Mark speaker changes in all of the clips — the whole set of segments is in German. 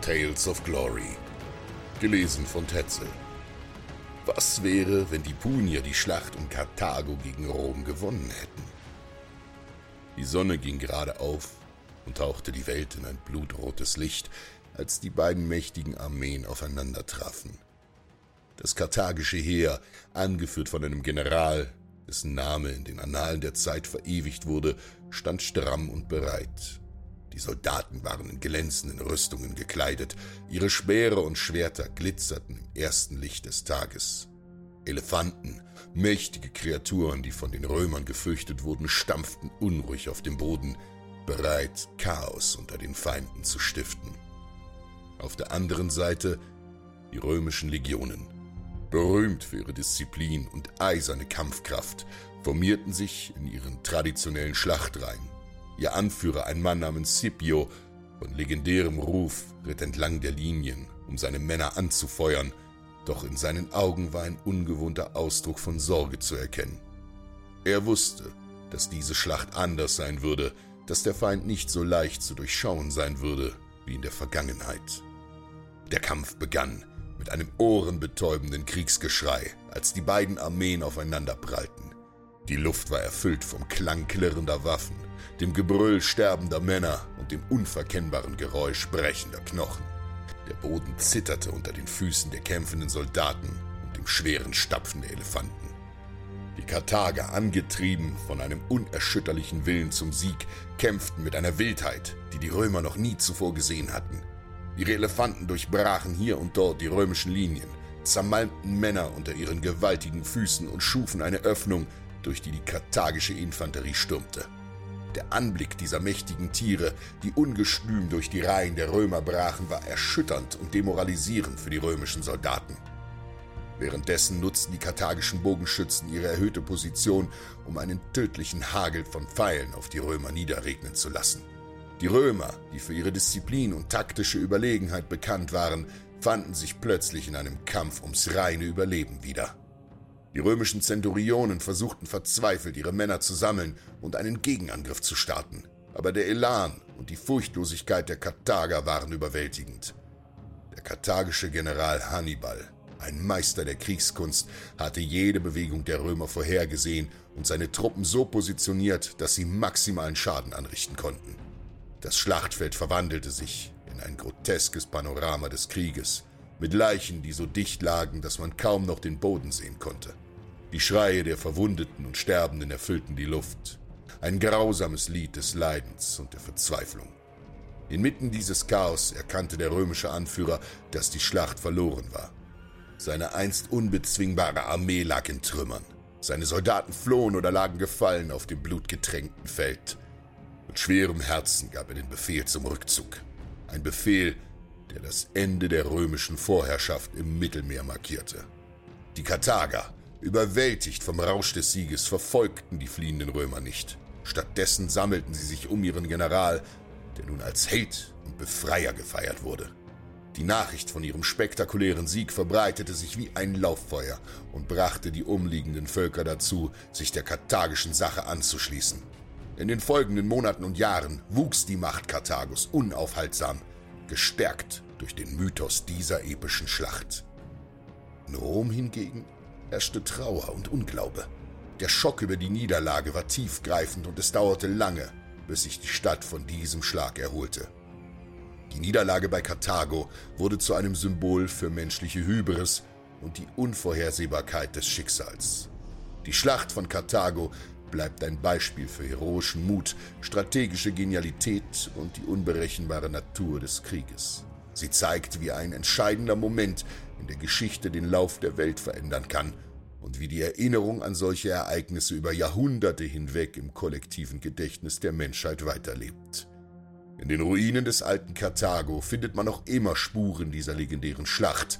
Speaker 1: Tales of Glory. Gelesen von Tetzel. Was wäre, wenn die Punier die Schlacht um Karthago gegen Rom gewonnen hätten? Die Sonne ging gerade auf und tauchte die Welt in ein blutrotes Licht, als die beiden mächtigen Armeen aufeinander trafen. Das karthagische Heer, angeführt von einem General, dessen Name in den Annalen der Zeit verewigt wurde, stand stramm und bereit. Die Soldaten waren in glänzenden Rüstungen gekleidet, ihre Speere und Schwerter glitzerten im ersten Licht des Tages. Elefanten, mächtige Kreaturen, die von den Römern gefürchtet wurden, stampften unruhig auf dem Boden, bereit, Chaos unter den Feinden zu stiften. Auf der anderen Seite die römischen Legionen. Berühmt für ihre Disziplin und eiserne Kampfkraft, formierten sich in ihren traditionellen Schlachtreihen. Ihr Anführer, ein Mann namens Scipio, von legendärem Ruf, ritt entlang der Linien, um seine Männer anzufeuern, doch in seinen Augen war ein ungewohnter Ausdruck von Sorge zu erkennen. Er wusste, dass diese Schlacht anders sein würde, dass der Feind nicht so leicht zu durchschauen sein würde wie in der Vergangenheit. Der Kampf begann mit einem ohrenbetäubenden Kriegsgeschrei, als die beiden Armeen aufeinander prallten. Die Luft war erfüllt vom Klang klirrender Waffen, dem Gebrüll sterbender Männer und dem unverkennbaren Geräusch brechender Knochen. Der Boden zitterte unter den Füßen der kämpfenden Soldaten und dem schweren Stapfen der Elefanten. Die Karthager, angetrieben von einem unerschütterlichen Willen zum Sieg, kämpften mit einer Wildheit, die die Römer noch nie zuvor gesehen hatten. Ihre Elefanten durchbrachen hier und dort die römischen Linien, zermalmten Männer unter ihren gewaltigen Füßen und schufen eine Öffnung, durch die die karthagische Infanterie stürmte. Der Anblick dieser mächtigen Tiere, die ungestüm durch die Reihen der Römer brachen, war erschütternd und demoralisierend für die römischen Soldaten. Währenddessen nutzten die karthagischen Bogenschützen ihre erhöhte Position, um einen tödlichen Hagel von Pfeilen auf die Römer niederregnen zu lassen. Die Römer, die für ihre Disziplin und taktische Überlegenheit bekannt waren, fanden sich plötzlich in einem Kampf ums reine Überleben wieder. Die römischen Zenturionen versuchten verzweifelt, ihre Männer zu sammeln und einen Gegenangriff zu starten. Aber der Elan und die Furchtlosigkeit der Karthager waren überwältigend. Der karthagische General Hannibal, ein Meister der Kriegskunst, hatte jede Bewegung der Römer vorhergesehen und seine Truppen so positioniert, dass sie maximalen Schaden anrichten konnten. Das Schlachtfeld verwandelte sich in ein groteskes Panorama des Krieges mit Leichen, die so dicht lagen, dass man kaum noch den Boden sehen konnte. Die Schreie der Verwundeten und Sterbenden erfüllten die Luft. Ein grausames Lied des Leidens und der Verzweiflung. Inmitten dieses Chaos erkannte der römische Anführer, dass die Schlacht verloren war. Seine einst unbezwingbare Armee lag in Trümmern. Seine Soldaten flohen oder lagen gefallen auf dem blutgetränkten Feld. Mit schwerem Herzen gab er den Befehl zum Rückzug. Ein Befehl, der das Ende der römischen Vorherrschaft im Mittelmeer markierte. Die Karthager, überwältigt vom Rausch des Sieges, verfolgten die fliehenden Römer nicht. Stattdessen sammelten sie sich um ihren General, der nun als Held und Befreier gefeiert wurde. Die Nachricht von ihrem spektakulären Sieg verbreitete sich wie ein Lauffeuer und brachte die umliegenden Völker dazu, sich der karthagischen Sache anzuschließen. In den folgenden Monaten und Jahren wuchs die Macht Karthagos unaufhaltsam, gestärkt durch den Mythos dieser epischen Schlacht. In Rom hingegen herrschte Trauer und Unglaube. Der Schock über die Niederlage war tiefgreifend und es dauerte lange, bis sich die Stadt von diesem Schlag erholte. Die Niederlage bei Karthago wurde zu einem Symbol für menschliche Hybris und die Unvorhersehbarkeit des Schicksals. Die Schlacht von Karthago bleibt ein Beispiel für heroischen Mut, strategische Genialität und die unberechenbare Natur des Krieges. Sie zeigt, wie ein entscheidender Moment in der Geschichte den Lauf der Welt verändern kann und wie die Erinnerung an solche Ereignisse über Jahrhunderte hinweg im kollektiven Gedächtnis der Menschheit weiterlebt. In den Ruinen des alten Karthago findet man noch immer Spuren dieser legendären Schlacht.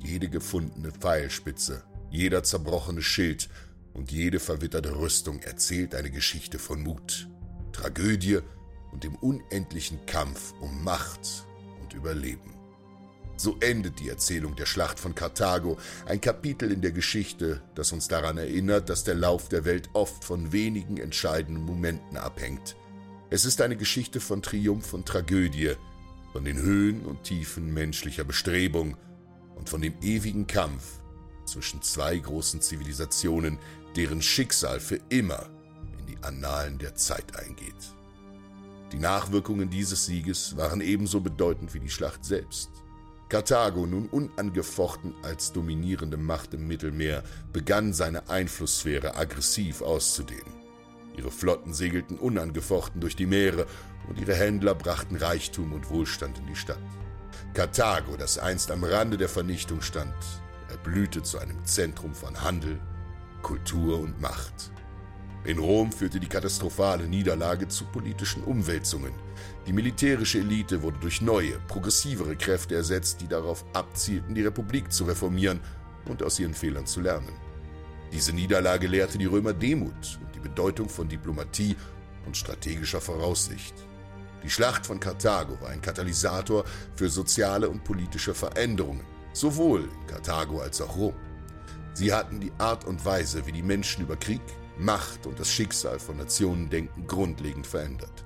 Speaker 1: Jede gefundene Pfeilspitze, jeder zerbrochene Schild und jede verwitterte Rüstung erzählt eine Geschichte von Mut, Tragödie und dem unendlichen Kampf um Macht und Überleben. So endet die Erzählung der Schlacht von Karthago, ein Kapitel in der Geschichte, das uns daran erinnert, dass der Lauf der Welt oft von wenigen entscheidenden Momenten abhängt. Es ist eine Geschichte von Triumph und Tragödie, von den Höhen und Tiefen menschlicher Bestrebung und von dem ewigen Kampf zwischen zwei großen Zivilisationen, deren Schicksal für immer in die Annalen der Zeit eingeht. Die Nachwirkungen dieses Sieges waren ebenso bedeutend wie die Schlacht selbst. Karthago, nun unangefochten als dominierende Macht im Mittelmeer, begann seine Einflusssphäre aggressiv auszudehnen. Ihre Flotten segelten unangefochten durch die Meere und ihre Händler brachten Reichtum und Wohlstand in die Stadt. Karthago, das einst am Rande der Vernichtung stand, erblühte zu einem Zentrum von Handel, Kultur und Macht. In Rom führte die katastrophale Niederlage zu politischen Umwälzungen. Die militärische Elite wurde durch neue, progressivere Kräfte ersetzt, die darauf abzielten, die Republik zu reformieren und aus ihren Fehlern zu lernen. Diese Niederlage lehrte die Römer Demut und die Bedeutung von Diplomatie und strategischer Voraussicht. Die Schlacht von Karthago war ein Katalysator für soziale und politische Veränderungen, sowohl in Karthago als auch Rom. Sie hatten die Art und Weise, wie die Menschen über Krieg, Macht und das Schicksal von Nationen denken, grundlegend verändert.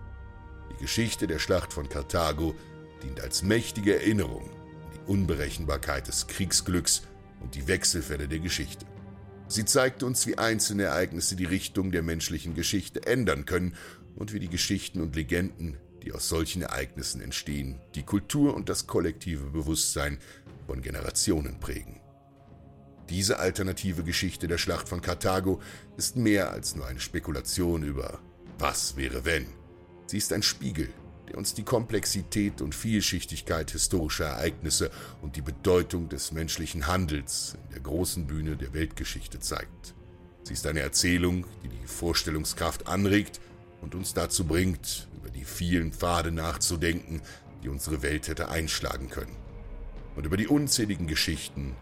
Speaker 1: Die Geschichte der Schlacht von Karthago dient als mächtige Erinnerung an die Unberechenbarkeit des Kriegsglücks und die Wechselfälle der Geschichte. Sie zeigt uns, wie einzelne Ereignisse die Richtung der menschlichen Geschichte ändern können und wie die Geschichten und Legenden, die aus solchen Ereignissen entstehen, die Kultur und das kollektive Bewusstsein von Generationen prägen. Diese alternative Geschichte der Schlacht von Karthago ist mehr als nur eine Spekulation über was wäre wenn. Sie ist ein Spiegel, der uns die Komplexität und Vielschichtigkeit historischer Ereignisse und die Bedeutung des menschlichen Handels in der großen Bühne der Weltgeschichte zeigt. Sie ist eine Erzählung, die die Vorstellungskraft anregt und uns dazu bringt, über die vielen Pfade nachzudenken, die unsere Welt hätte einschlagen können. Und über die unzähligen Geschichten,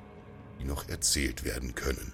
Speaker 1: die noch erzählt werden können.